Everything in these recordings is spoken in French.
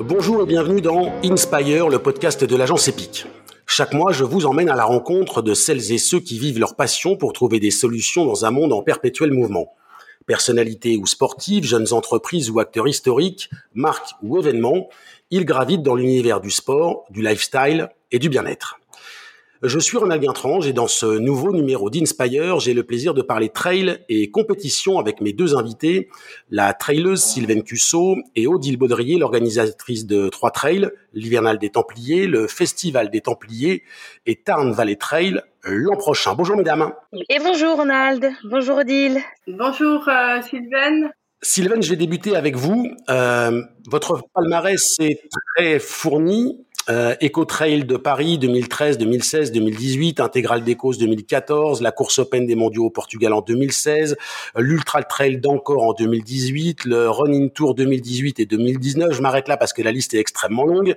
Bonjour et bienvenue dans Inspire, le podcast de l'agence EPIC. Chaque mois, je vous emmène à la rencontre de celles et ceux qui vivent leur passion pour trouver des solutions dans un monde en perpétuel mouvement. Personnalités ou sportives, jeunes entreprises ou acteurs historiques, marques ou événements, ils gravitent dans l'univers du sport, du lifestyle et du bien-être. Je suis Ronald Guintrange et dans ce nouveau numéro d'Inspire, j'ai le plaisir de parler trail et compétition avec mes deux invités, la traileuse Sylvaine Cusso et Odile Baudrier, l'organisatrice de trois trails, l'hivernal des Templiers, le festival des Templiers et Tarn Valley Trail l'an prochain. Bonjour mesdames. Et bonjour Ronald, bonjour Odile. Bonjour euh, Sylvaine. Sylvaine, je vais débuter avec vous. Euh, votre palmarès est très fourni. Euh, Eco Trail de Paris 2013, 2016, 2018, Intégral d'Ecos 2014, la course Open des Mondiaux au Portugal en 2016, l'Ultra Trail d'Encore en 2018, le Running Tour 2018 et 2019. Je m'arrête là parce que la liste est extrêmement longue.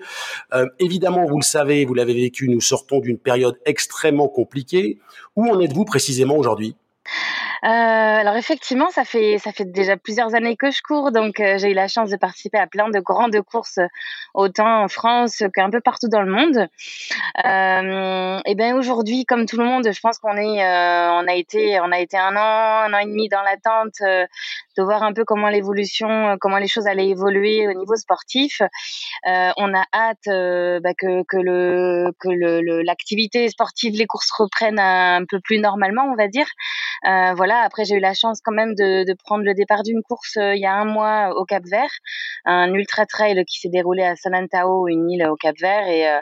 Euh, évidemment, vous le savez, vous l'avez vécu, nous sortons d'une période extrêmement compliquée. Où en êtes-vous précisément aujourd'hui? Euh, alors effectivement, ça fait ça fait déjà plusieurs années que je cours, donc euh, j'ai eu la chance de participer à plein de grandes courses, autant en France qu'un peu partout dans le monde. Euh, et bien aujourd'hui, comme tout le monde, je pense qu'on est euh, on a été on a été un an un an et demi dans l'attente de voir un peu comment l'évolution, comment les choses allaient évoluer au niveau sportif. on a hâte bah, que que le que le l'activité sportive, les courses reprennent un peu plus normalement, on va dire. voilà après, j'ai eu la chance quand même de, prendre le départ d'une course euh, il y a un mois au Cap Vert, un ultra trail qui s'est déroulé à Sanantao, une île au Cap Vert, et, euh,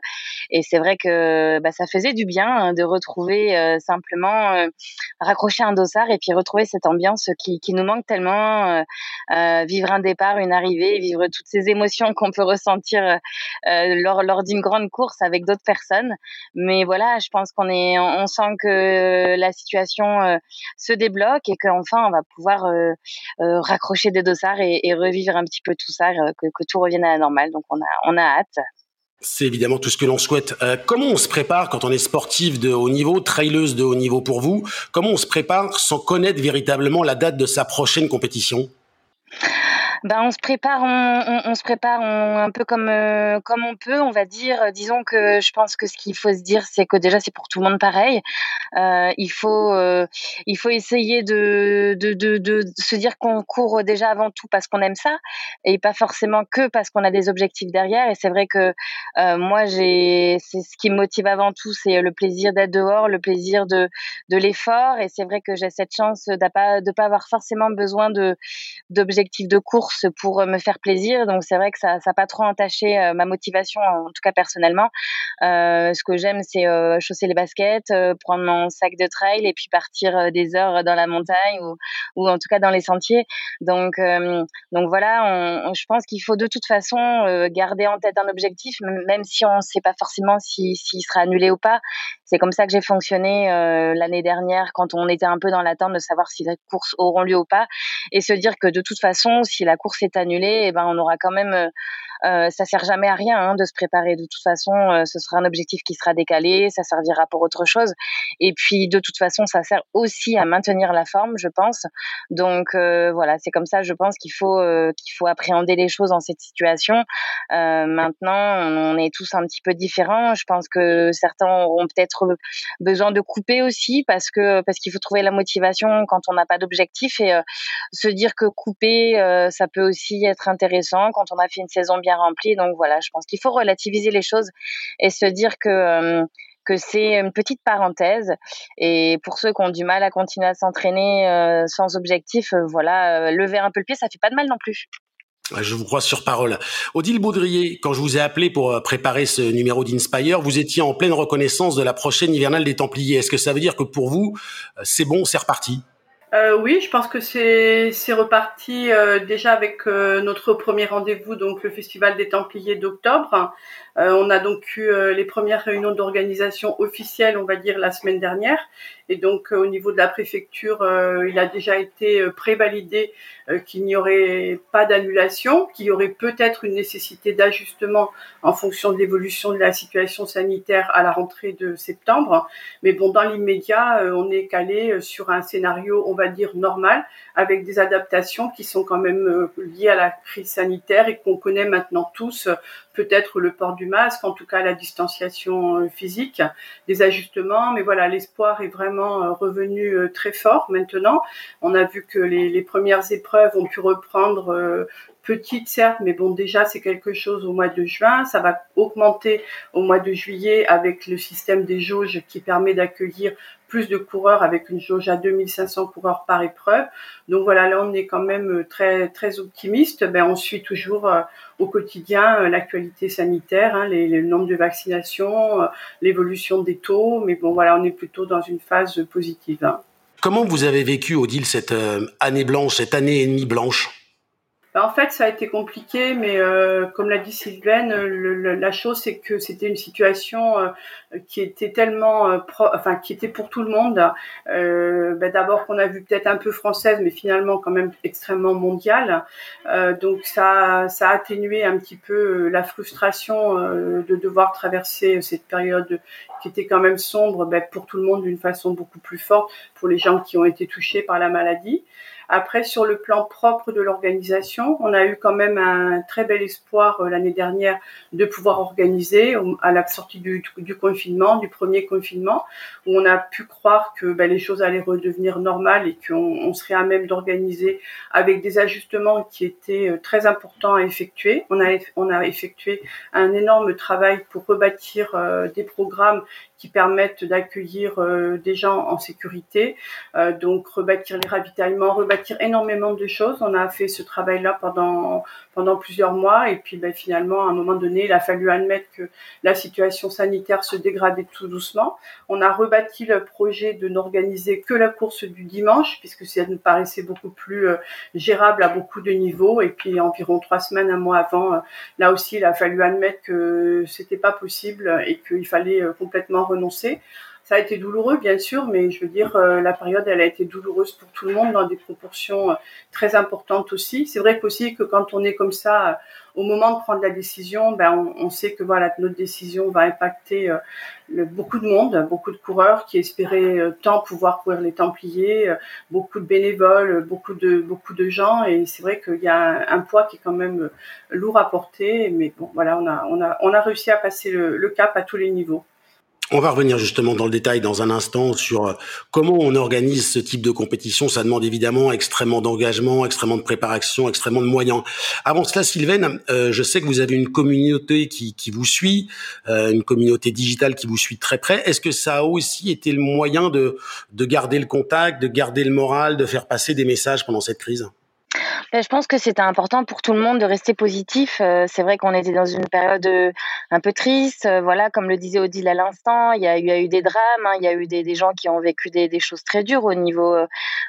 c'est vrai que bah, ça faisait du bien hein, de retrouver euh, simplement raccrocher un dossard et puis retrouver cette ambiance qui, nous manque tellement, vivre un départ, une arrivée, vivre toutes ces émotions qu'on peut ressentir lors, lors d'une grande course avec d'autres personnes. Mais voilà, je pense qu'on est, on sent que la situation se débloque et qu'enfin on va pouvoir euh, euh, raccrocher des dossards et, revivre un petit peu tout ça, euh, que, tout revienne à la normale. Donc on a, on a hâte. C'est évidemment tout ce que l'on souhaite. comment on se prépare quand on est sportif de haut niveau, traileuse de haut niveau pour vous? Comment on se prépare sans connaître véritablement la date de sa prochaine compétition? Ben on se prépare, on, on, se prépare un peu comme euh, comme on peut, on va dire. Disons que je pense que ce qu'il faut se dire, c'est que déjà c'est pour tout le monde pareil. Euh, il faut euh, il faut essayer de de, de, de se dire qu'on court déjà avant tout parce qu'on aime ça et pas forcément que parce qu'on a des objectifs derrière. Et c'est vrai que euh, moi j'ai c'est ce qui me motive avant tout, c'est le plaisir d'être dehors, le plaisir de de l'effort. Et c'est vrai que j'ai cette chance de pas de pas avoir forcément besoin de d'objectifs de course pour euh, me faire plaisir. Donc c'est vrai que ça n'a pas trop entaché euh, ma motivation, en tout cas personnellement. Euh, ce que j'aime, c'est chausser les baskets, prendre mon sac de trail et puis partir des heures dans la montagne ou, ou en tout cas dans les sentiers. Donc, donc voilà, je pense qu'il faut de toute façon garder en tête un objectif, même si on ne sait pas forcément s'il si, sera annulé ou pas. C'est comme ça que j'ai fonctionné l'année dernière quand on était un peu dans l'attente de savoir si les courses auront lieu ou pas et se dire que de toute façon, si la course est annulée, et eh ben on aura quand même, euh, euh, ça sert jamais à rien hein, de se préparer. De toute façon, euh, ce sera un objectif qui sera décalé, ça servira pour autre chose. Et puis de toute façon, ça sert aussi à maintenir la forme, je pense. Donc voilà, c'est comme ça, je pense qu'il faut qu'il faut appréhender les choses dans cette situation. maintenant, on est tous un petit peu différents. Je pense que certains auront peut-être besoin de couper aussi parce que parce qu'il faut trouver la motivation quand on n'a pas d'objectif et se dire que couper ça peut aussi être intéressant quand on a fait une saison bien remplie. Donc voilà, je pense qu'il faut relativiser les choses et se dire que euh, que c'est une petite parenthèse. Et pour ceux qui ont du mal à continuer à s'entraîner euh, sans objectif, euh, voilà, lever un peu le pied, ça fait pas de mal non plus. Je vous crois sur parole. Odile Baudrier, quand je vous ai appelé pour préparer ce numéro d'Inspire, vous étiez en pleine reconnaissance de la prochaine hivernale des Templiers. Est-ce que ça veut dire que pour vous, c'est bon, c'est reparti? Euh, oui, je pense que c'est reparti euh, déjà avec euh, notre premier rendez-vous, donc le Festival des Templiers d'octobre. On a donc eu les premières réunions d'organisation officielles, on va dire, la semaine dernière. Et donc, au niveau de la préfecture, il a déjà été prévalidé qu'il n'y aurait pas d'annulation, qu'il y aurait peut-être une nécessité d'ajustement en fonction de l'évolution de la situation sanitaire à la rentrée de septembre. Mais bon, dans l'immédiat, on est calé sur un scénario, on va dire, normal, avec des adaptations qui sont quand même liées à la crise sanitaire et qu'on connaît maintenant tous, peut-être le port du masque, en tout cas la distanciation euh, physique, des ajustements. Mais voilà, l'espoir est vraiment euh, revenu euh, très fort maintenant. On a vu que les, premières épreuves ont pu reprendre petite certes, mais bon déjà c'est quelque chose au mois de juin. Ça va augmenter au mois de juillet avec le système des jauges qui permet d'accueillir plus de coureurs avec une jauge à 2500 coureurs par épreuve. Donc voilà, là on est quand même très très optimiste. Ben on suit toujours euh, au quotidien euh, l'actualité sanitaire, hein, les, le nombre de vaccinations, euh, l'évolution des taux, mais bon voilà, on est plutôt dans une phase positive. Hein. Comment vous avez vécu, Odile, cette année blanche, cette année et demie blanche? Bah, en fait, ça a été compliqué, mais euh, comme l'a dit Sylvaine, la chose c'est que c'était une situation euh, qui était tellement, euh, enfin qui était pour tout le monde. Bah, d'abord qu'on a vu peut-être un peu française, mais finalement quand même extrêmement mondiale. donc ça, a atténué un petit peu la frustration de devoir traverser cette période qui était quand même sombre bah, pour tout le monde d'une façon beaucoup plus forte pour les gens qui ont été touchés par la maladie. Après, sur le plan propre de l'organisation, on a eu quand même un très bel espoir euh, l'année dernière de pouvoir organiser à la sortie du, confinement, du premier confinement, où on a pu croire que ben, les choses allaient redevenir normales et qu'on serait à même d'organiser avec des ajustements qui étaient euh, très importants à effectuer. On a, effectué un énorme travail pour rebâtir euh, des programmes qui permettent d'accueillir euh, des gens en sécurité, euh, donc rebâtir les ravitaillements, rebâtir énormément de choses. On a fait ce travail-là pendant pendant plusieurs mois et puis ben, finalement à un moment donné, il a fallu admettre que la situation sanitaire se dégradait tout doucement. On a rebâti le projet de n'organiser que la course du dimanche puisque ça nous paraissait beaucoup plus euh, gérable à beaucoup de niveaux et puis environ trois semaines, un mois avant, là aussi il a fallu admettre que c'était pas possible et qu'il fallait complètement renoncer. Ça a été douloureux, bien sûr, mais je veux dire, euh, la période, elle a été douloureuse pour tout le monde dans des proportions euh, très importantes aussi. C'est vrai qu'aussi que quand on est comme ça, euh, au moment de prendre la décision, ben, on, sait que voilà, notre décision va impacter beaucoup de monde, beaucoup de coureurs qui espéraient tant pouvoir courir les Templiers, beaucoup de bénévoles, beaucoup de beaucoup de gens, et c'est vrai qu'il y a un, poids qui est quand même lourd à porter, mais bon, voilà, on a on a on a réussi à passer le cap à tous les niveaux. On va revenir justement dans le détail dans un instant sur euh, comment on organise ce type de compétition. Ça demande évidemment extrêmement d'engagement, extrêmement de préparation, extrêmement de moyens. Avant cela, Sylvaine, euh, je sais que vous avez une communauté qui, vous suit, euh, une communauté digitale qui vous suit très près. Est-ce que ça a aussi été le moyen de, de garder le contact, de garder le moral, de faire passer des messages pendant cette crise? Je pense que c'était important pour tout le monde de rester positif. Euh, c'est vrai qu'on était dans une période euh, un peu triste. Euh, voilà, comme le disait Odile à l'instant, il y a, eu, des drames, hein. il y a eu des, des, gens qui ont vécu des, des, choses très dures au niveau,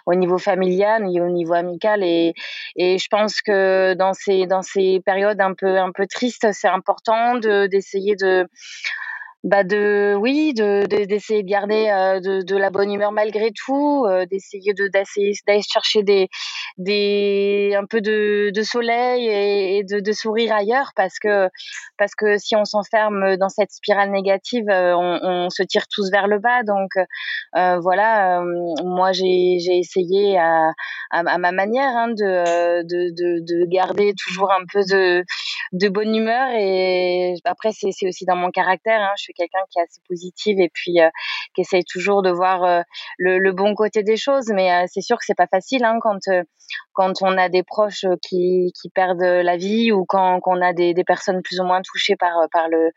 au niveau familial, au niveau amical. Et, et je pense que dans ces, dans ces périodes un peu, un peu tristes, c'est important d'essayer de bah de oui de d'essayer de, garder euh, de, de, la bonne humeur malgré tout euh, d'essayer de d'essayer d'aller chercher des un peu de, soleil et, de, sourire ailleurs parce que parce que si on s'enferme dans cette spirale négative euh, on, se tire tous vers le bas. Donc voilà moi j'ai essayé à, à, ma manière hein, de, de de garder toujours un peu de de bonne humeur et après c'est aussi dans mon caractère hein, quelqu'un qui est assez positive et puis euh, qui essaye toujours de voir euh, le, bon côté des choses. Mais euh, c'est sûr que c'est pas facile hein, quand quand on a des proches qui, qui perdent la vie ou quand, quand on a des, personnes plus ou moins touchées par par le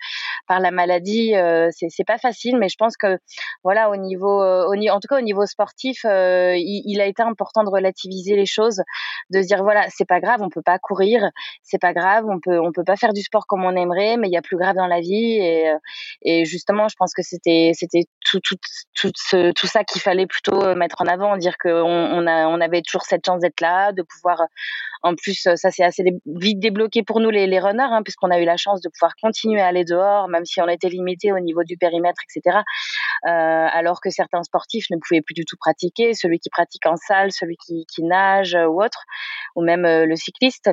par la maladie. c'est c'est pas facile, mais je pense que voilà au niveau au, en tout cas au niveau sportif, il, a été important de relativiser les choses, de se dire voilà c'est pas grave, on peut pas courir, c'est pas grave, on peut on peut pas faire du sport comme on aimerait, mais il y a plus grave dans la vie et et justement, je pense que c'était c'était tout tout tout ce, tout ça qu'il fallait plutôt mettre en avant, dire qu'on on a on avait toujours cette chance d'être là, de pouvoir en plus, ça c'est assez vite débloqué pour nous les, les runners, hein, puisqu'on a eu la chance de pouvoir continuer à aller dehors, même si on était limité au niveau du périmètre, etc. Euh, alors que certains sportifs ne pouvaient plus du tout pratiquer, celui qui pratique en salle, celui qui, qui nage ou autre, ou même euh, le cycliste.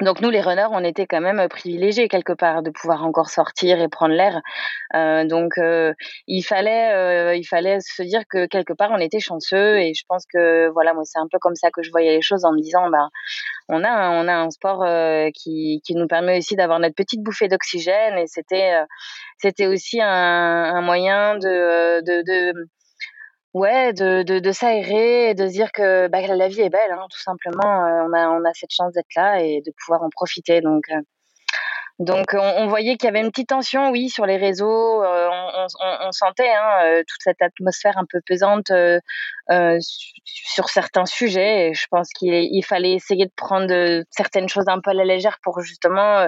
Donc nous, les runners, on était quand même privilégiés quelque part de pouvoir encore sortir et prendre l'air. Euh, donc euh, il fallait, euh, il fallait se dire que quelque part on était chanceux et je pense que voilà, moi c'est un peu comme ça que je voyais les choses en me disant, bah on a, on a un sport qui, qui nous permet aussi d'avoir notre petite bouffée d'oxygène et c'était, c'était aussi un, un moyen de, de, de Ouais, de, de, de s'aérer de dire que bah, la vie est belle, hein, tout simplement. Euh, on, a, on a cette chance d'être là et de pouvoir en profiter. Donc, euh, donc on, voyait qu'il y avait une petite tension, oui, sur les réseaux. Euh, on, sentait hein, toute cette atmosphère un peu pesante sur certains sujets. Et je pense qu'il il fallait essayer de prendre certaines choses un peu à la légère pour justement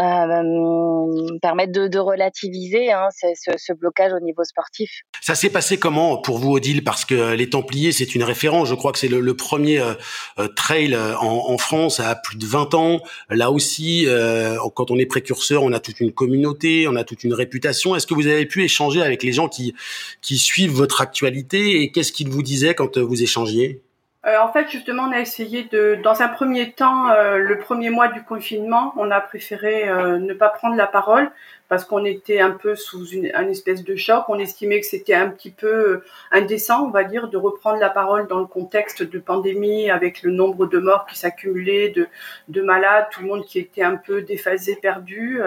euh, permettre de, de relativiser hein, ce, ce, blocage au niveau sportif. Ça s'est passé comment pour vous, Odile? Parce que les Templiers, c'est une référence. Je crois que c'est le, le, premier euh, euh trail euh, en, en, France à plus de 20 ans. Là aussi, euh, quand on est précurseur, on a toute une communauté, on a toute une réputation. Est-ce que vous avez pu échanger avec les gens qui, qui suivent votre actualité? Et qu'est-ce qu'ils vous disaient quand vous échangiez? Euh, en fait, justement, on a essayé de, dans un premier temps, euh, le premier mois du confinement, on a préféré euh, ne pas prendre la parole parce qu'on était un peu sous une, un espèce de choc. On estimait que c'était un petit peu euh, indécent, on va dire, de reprendre la parole dans le contexte de pandémie avec le nombre de morts qui s'accumulaient, de, de malades, tout le monde qui était un peu déphasé, perdu.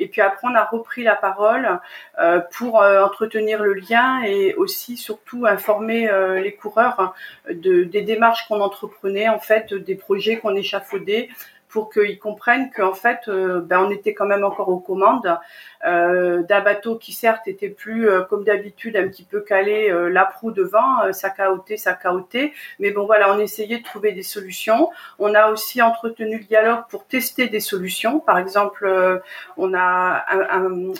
Et puis après, on a repris la parole euh, pour euh, entretenir le lien et aussi, surtout, informer les coureurs de, des démarches qu'on entreprenait, en fait, des projets qu'on échafaudait pour qu'ils comprennent qu'en fait, euh, ben, on était quand même encore aux commandes euh, d'un bateau qui certes était plus euh, comme d'habitude un petit peu calé euh, la proue devant, ça caotait, ça caotait, mais bon voilà, on essayait de trouver des solutions. On a aussi entretenu le dialogue pour tester des solutions. Par exemple, on a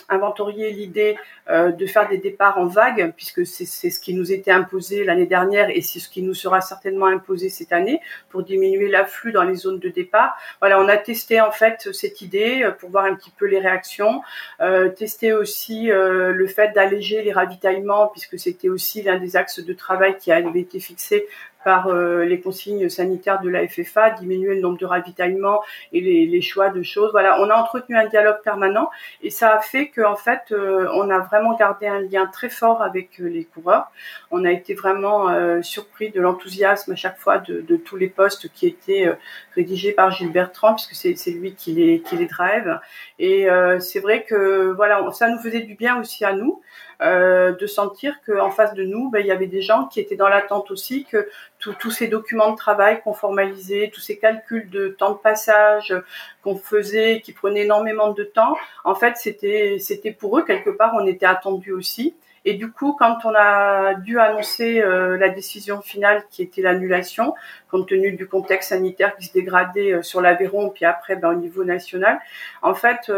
inventorié l'idée de faire des départs en vague, puisque c'est ce qui nous était imposé l'année dernière et c'est ce qui nous sera certainement imposé cette année pour diminuer l'afflux dans les zones de départ. Voilà, on a testé en fait cette idée pour voir un petit peu les réactions. Euh, tester aussi euh, le fait d'alléger les ravitaillements, puisque c'était aussi l'un des axes de travail qui avait été fixé par euh, les consignes sanitaires de la FFA, diminuer le nombre de ravitaillements et les, les, choix de choses. Voilà, on a entretenu un dialogue permanent et ça a fait qu'en fait, euh, on a vraiment gardé un lien très fort avec euh, les coureurs. On a été vraiment surpris de l'enthousiasme à chaque fois de, de, tous les postes qui étaient rédigés par Gilles Bertrand, puisque c'est lui qui les, qui les drive. Et c'est vrai que voilà, ça nous faisait du bien aussi à nous. Euh, de sentir qu'en face de nous, ben, il y avait des gens qui étaient dans l'attente aussi que tous ces documents de travail qu'on formalisait, tous ces calculs de temps de passage qu'on faisait, qui prenaient énormément de temps, en fait, c'était c'était pour eux quelque part, on était attendu aussi. Et du coup, quand on a dû annoncer euh, la décision finale qui était l'annulation, compte tenu du contexte sanitaire qui se dégradait euh, sur l'Aveyron, puis après ben, au niveau national, en fait,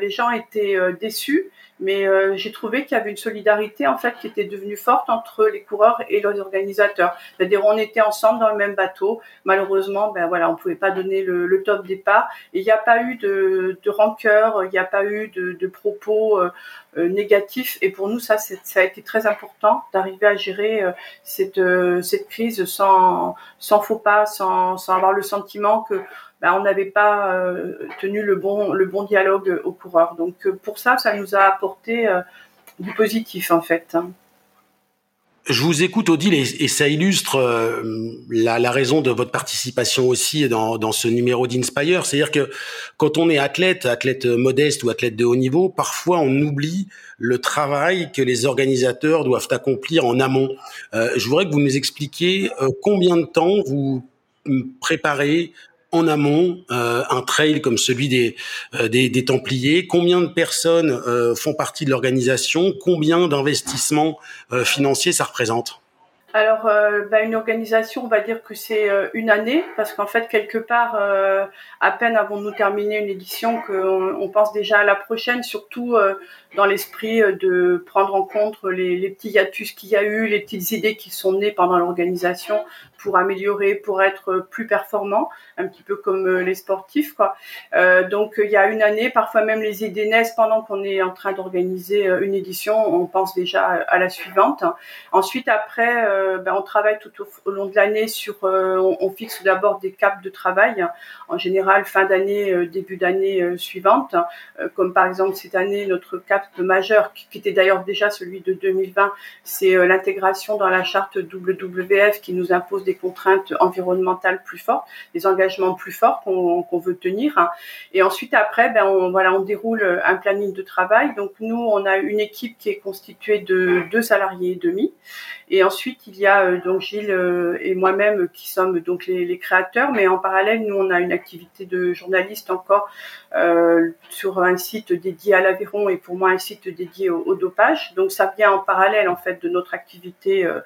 les gens étaient déçus mais euh, j'ai trouvé qu'il y avait une solidarité en fait qui était devenue forte entre les coureurs et leurs organisateurs. C'est-à-dire on était ensemble dans le même bateau. Malheureusement, ben voilà, on pouvait pas donner le, le top départ. Il n'y a pas eu de, de rancœur, il n'y a pas eu de, de propos euh, euh, négatifs. Et pour nous, ça, ça a été très important d'arriver à gérer cette, cette crise sans, sans faux pas, sans, sans avoir le sentiment que ben, on n'avait pas euh, tenu le bon, le bon dialogue aux coureurs. Donc euh, pour ça, ça nous a apporté euh, du positif en fait. Je vous écoute, Odile, et, ça illustre la, raison de votre participation aussi dans, dans ce numéro d'Inspire. C'est-à-dire que quand on est athlète, athlète modeste ou athlète de haut niveau, parfois on oublie le travail que les organisateurs doivent accomplir en amont. Euh, je voudrais que vous nous expliquiez combien de temps vous préparez en amont euh, un trail comme celui des, euh, des, des, Templiers. Combien de personnes euh, font partie de l'organisation? Combien d'investissements financiers ça représente? Alors, bah, une organisation, on va dire que c'est une année, parce qu'en fait, quelque part, à peine avons-nous terminé une édition qu'on on pense déjà à la prochaine, surtout dans l'esprit de prendre en compte les, les petits hiatus qu'il y a eu, les petites idées qui sont nées pendant l'organisation pour améliorer, pour être plus performant, un petit peu comme les sportifs. Quoi. donc, il y a une année, parfois même les idées naissent pendant qu'on est en train d'organiser une édition, on pense déjà à la suivante. Ensuite, après, euh, ben, on travaille tout au, long de l'année sur, euh, on, fixe d'abord des caps de travail, en général fin d'année, euh, début d'année suivante, comme par exemple cette année notre cap majeur, qui, était d'ailleurs déjà celui de 2020, c'est l'intégration dans la charte WWF qui nous impose contraintes environnementales plus fortes, des engagements plus forts qu'on veut tenir. Et ensuite après, ben on, voilà, on déroule un planning de travail. Donc nous, on a une équipe qui est constituée de deux salariés et demi. Et ensuite, il y a euh, donc Gilles euh, et moi-même qui sommes donc les, créateurs, mais en parallèle, nous, on a une activité de journaliste encore euh, sur un site dédié à l'aviron et pour moi un site dédié au, dopage. Donc ça vient en parallèle en fait de notre activité euh,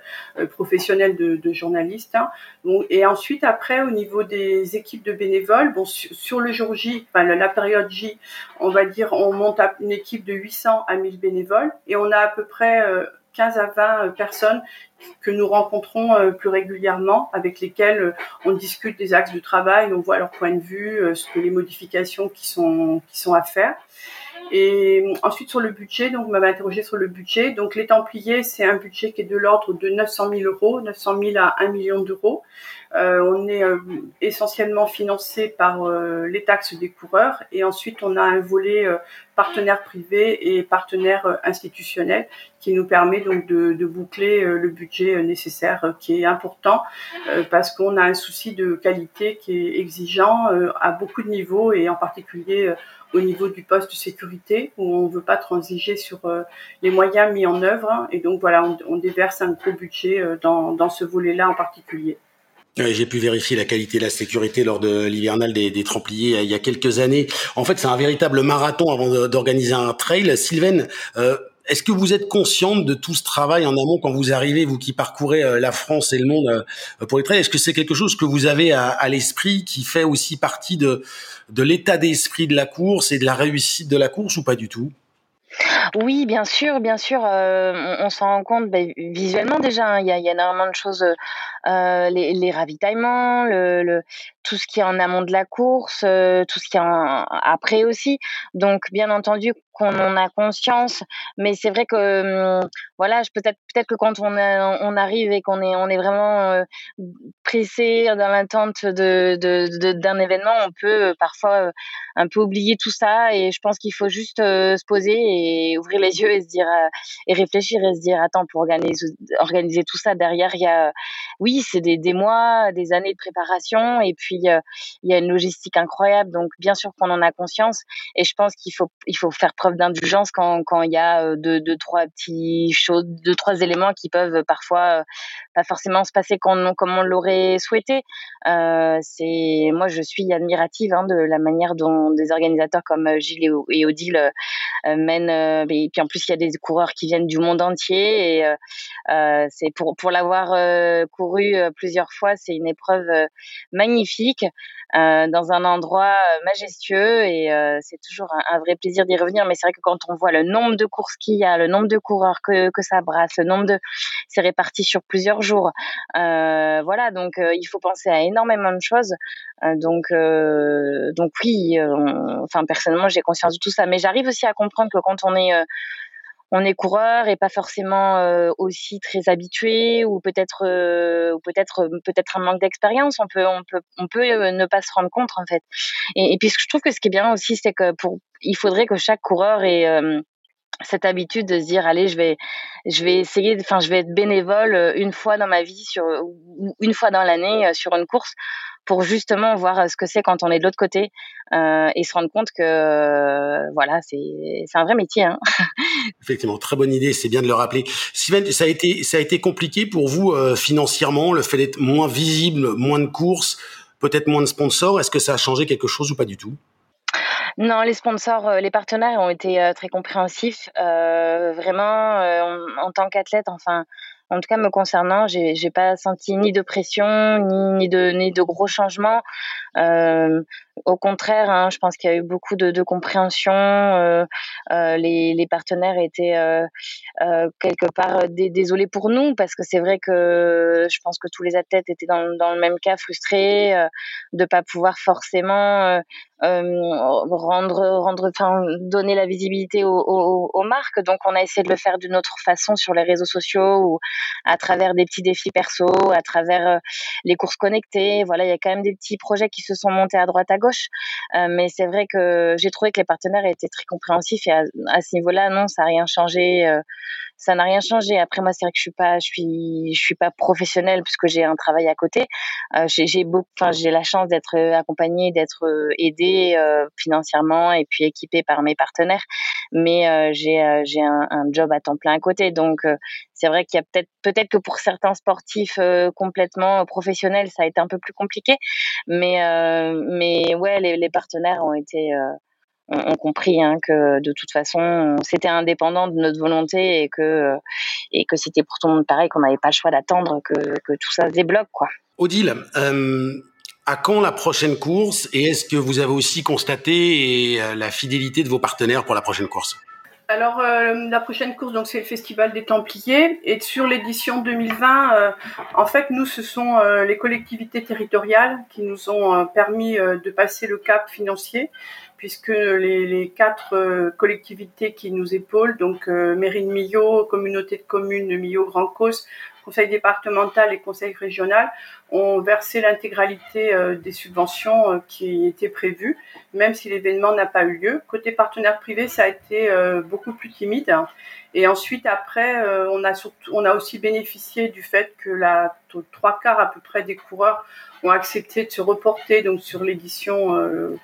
professionnelle de, de journaliste. Et ensuite, après, au niveau des équipes de bénévoles, sur, le jour J, enfin la, période J, on va dire, on monte une équipe de 800 à 1000 bénévoles et on a à peu près 15 à 20 euh, personnes que nous rencontrons euh, plus régulièrement, avec lesquelles euh, on discute des axes de travail, on voit leur point de vue, ce que les modifications qui sont à faire. Et ensuite sur le budget, donc vous m'avez interrogé sur le budget. Donc les Templiers, c'est un budget qui est de l'ordre de 900 000 euros, 900 000 à 1 million d'euros. Euh, on est euh, essentiellement financé par euh, les taxes des coureurs et ensuite on a un volet partenaire privé et partenaire institutionnel qui nous permet donc de, de boucler le budget nécessaire qui est important parce qu'on a un souci de qualité qui est exigeant à beaucoup de niveaux et en particulier au niveau du poste de sécurité où on ne veut pas transiger sur les moyens mis en œuvre et donc voilà on, déverse un gros budget dans, dans ce volet-là en particulier. J'ai pu vérifier la qualité de la sécurité lors de l'hivernal des, des Templiers il y a quelques années. En fait, c'est un véritable marathon avant d'organiser un trail. Sylvain, euh, est-ce que vous êtes consciente de tout ce travail en amont quand vous arrivez, vous qui parcourez euh, la France et le monde euh, pour les trails Est-ce que c'est quelque chose que vous avez à, l'esprit qui fait aussi partie de, l'état d'esprit de la course et de la réussite de la course ou pas du tout? Oui, bien sûr, bien sûr, euh, on, s'en rend compte ben, visuellement déjà. Hein, il y, a, énormément de choses, les, ravitaillements, le, le, tout ce qui est en amont de la course, tout ce qui est après aussi. Donc, bien entendu, qu'on en a conscience, mais c'est vrai que hum, voilà, peut-être peut-être que quand on, arrive et qu'on est on est vraiment euh, pressé dans l'attente de, d'un événement, on peut euh, parfois un peu oublier tout ça et je pense qu'il faut juste se poser et ouvrir les yeux et se dire et réfléchir et se dire attends pour organiser organiser tout ça derrière il y a oui c'est des, des mois des années de préparation et puis il y a une logistique incroyable. Donc, bien sûr qu'on en a conscience. Et je pense qu'il faut, il faut faire d'indulgence quand, quand il y a euh, deux, deux, trois petits choses, deux, trois éléments qui peuvent parfois euh, pas forcément se passer comme on, l'aurait souhaité. Euh, c'est, moi, je suis admirative hein, de la manière dont des organisateurs comme Gilles et, Odile mènent. et puis en plus, il y a des coureurs qui viennent du monde entier. Et c'est pour, pour l'avoir couru plusieurs fois, c'est une épreuve magnifique euh, dans un endroit euh, majestueux et euh, c'est toujours un, vrai plaisir d'y revenir. Mais c'est vrai que quand on voit le nombre de courses qu'il y a, le nombre de coureurs que, que ça brasse, le nombre de, c'est réparti sur plusieurs jours. voilà, donc il faut penser à énormément de choses. donc, donc oui, enfin personnellement j'ai conscience de tout ça, mais j'arrive aussi à comprendre que quand on est on est coureur et pas forcément euh, aussi très habitué ou peut-être euh, peut-être peut-être un manque d'expérience on peut on peut on peut euh, ne pas se rendre compte en fait et, puis je trouve que ce qui est bien aussi c'est que pour il faudrait que chaque coureur ait cette habitude de se dire allez je vais je vais essayer enfin je vais être bénévole une fois dans ma vie sur une fois dans l'année sur une course pour justement voir euh, ce que c'est quand on est de l'autre côté euh, et se rendre compte que euh, voilà, c'est c'est un vrai métier. Hein. Effectivement, très bonne idée, c'est bien de le rappeler. Sylvain, ça a été ça a été compliqué pour vous euh, financièrement, le fait d'être moins visible, moins de courses, peut-être moins de sponsors. Est-ce que ça a changé quelque chose ou pas du tout? Non, les sponsors, les partenaires ont été très compréhensifs. Euh, vraiment, en tant qu'athlète, enfin, en tout cas me concernant, j'ai j'ai pas senti ni de pression ni, ni de ni de gros changements. Euh, au contraire, hein, je pense qu'il y a eu beaucoup de, de compréhension. Euh, euh, les, les, partenaires étaient euh, quelque part désolés pour nous parce que c'est vrai que je pense que tous les athlètes étaient dans, dans le même cas, frustrés de pas pouvoir forcément rendre, rendre, enfin, donner la visibilité aux, aux, aux, marques. Donc, on a essayé de le faire d'une autre façon sur les réseaux sociaux ou à travers des petits défis perso, à travers les courses connectées. Voilà, il y a quand même des petits projets qui se sont montés à droite à gauche. Euh, mais c'est vrai que j'ai trouvé que les partenaires étaient très compréhensifs et à, à ce niveau-là, non, ça n'a rien changé. Euh, ça n'a rien changé. Après moi, c'est vrai que je suis pas, je suis, je suis pas professionnelle puisque j'ai un travail à côté. Euh, j'ai beaucoup, enfin j'ai la chance d'être accompagnée, d'être aidée euh, financièrement et puis équipée par mes partenaires. Mais euh, j'ai j'ai un, job à temps plein à côté, donc c'est vrai qu'il y a peut-être peut-être que pour certains sportifs complètement professionnels, ça a été un peu plus compliqué. Mais mais ouais, les partenaires ont été ont, compris hein, que de toute façon c'était indépendant de notre volonté et que et que c'était pour tout le monde pareil qu'on n'avait pas le choix d'attendre que, que tout ça se débloque quoi. Odile, euh, à quand la prochaine course? Et est-ce que vous avez aussi constaté euh, la fidélité de vos partenaires pour la prochaine course? Alors euh, la prochaine course donc c'est le festival des Templiers. Et sur l'édition 2020 euh, en fait nous ce sont euh, les collectivités territoriales qui nous ont euh, permis de passer le cap financier puisque les, les quatre collectivités qui nous épaulent donc mairie de Millau, communauté de communes de Millau Grand Cause, conseil départemental et conseil régional ont versé l'intégralité euh, des subventions euh, qui étaient prévues, même si l'événement n'a pas eu lieu. Côté partenaire privé, ça a été euh, beaucoup plus timide. Et ensuite, après, on a surtout, on a aussi bénéficié du fait que la trois quarts à peu près des coureurs ont accepté de se reporter donc sur l'édition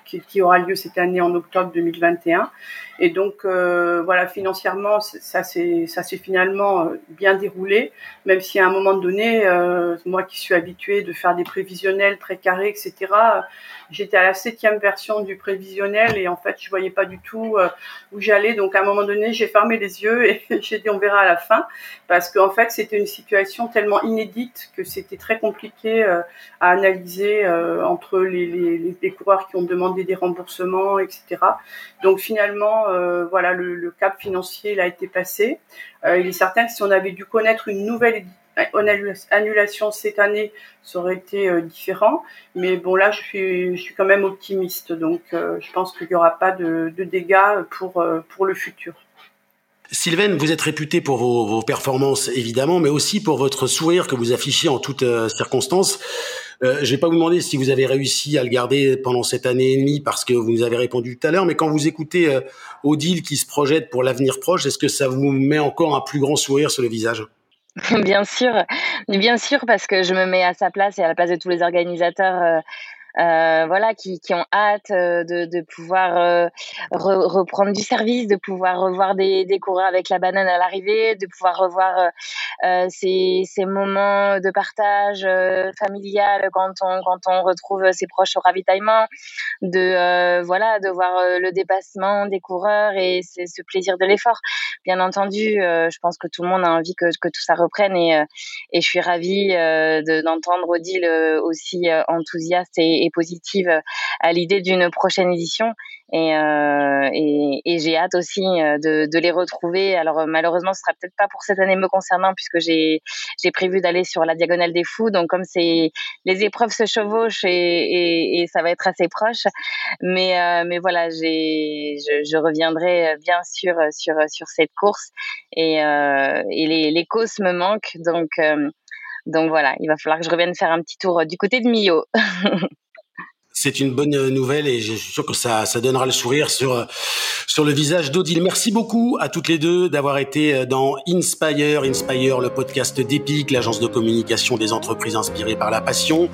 qui, aura lieu cette année en octobre 2021. Et donc voilà, financièrement, ça s'est ça finalement bien déroulé, même si à un moment donné, moi qui suis habituée de faire des prévisionnels très carrés, etc. J'étais à la septième version du prévisionnel et en fait, je voyais pas du tout euh, où j'allais. Donc à un moment donné, j'ai fermé les yeux et j'ai dit on verra à la fin, parce qu'en fait, c'était une situation tellement inédite que c'était très compliqué euh, à analyser euh, entre les, coureurs qui ont demandé des remboursements, etc. Donc finalement, voilà, le, le, cap financier il a été passé. il est certain que si on avait dû connaître une nouvelle annulation cette année, ça aurait été différent. Mais bon, là, je suis, je suis quand même optimiste. Donc, je pense qu'il n'y aura pas de, dégâts pour, pour le futur. Sylvaine, vous êtes réputée pour vos, vos, performances, évidemment, mais aussi pour votre sourire que vous affichez en toutes euh, circonstances. Euh, je vais pas vous demander si vous avez réussi à le garder pendant cette année et demie parce que vous nous avez répondu tout à l'heure, mais quand vous écoutez euh, Odile qui se projette pour l'avenir proche, est-ce que ça vous met encore un plus grand sourire sur le visage? Bien sûr, bien sûr, parce que je me mets à sa place et à la place de tous les organisateurs. Euh euh, voilà, qui, qui, ont hâte euh, de, de pouvoir euh, re, reprendre du service, de pouvoir revoir des, des coureurs avec la banane à l'arrivée, de pouvoir revoir euh, ces, ces moments de partage familial quand on, quand on retrouve ses proches au ravitaillement, de voilà, de voir le dépassement des coureurs et ce plaisir de l'effort. Bien entendu, je pense que tout le monde a envie que, que tout ça reprenne et, et je suis ravie d'entendre Odile aussi enthousiaste et, et positive euh, à l'idée d'une prochaine édition. Et, euh, j'ai hâte aussi euh, de, les retrouver. Alors malheureusement, ce sera peut-être pas pour cette année me concernant puisque j'ai prévu d'aller sur la diagonale des fous. Donc comme les épreuves se chevauchent et, ça va être assez proche. Mais voilà, je, reviendrai bien sûr sur cette course et, et les, les causes me manquent. Donc donc voilà, il va falloir que je revienne faire un petit tour du côté de Millau. c'est une bonne nouvelle et je suis sûr que ça, ça donnera le sourire sur, sur le visage d'Odile. Merci beaucoup à toutes les deux d'avoir été dans Inspire, Inspire, le podcast d'Epic, l'agence de communication des entreprises inspirées par la passion,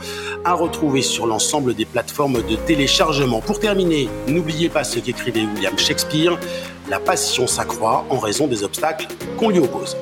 à retrouver sur l'ensemble des plateformes de téléchargement. Pour terminer, n'oubliez pas ce qu'écrivait William Shakespeare, la passion s'accroît en raison des obstacles qu'on lui oppose.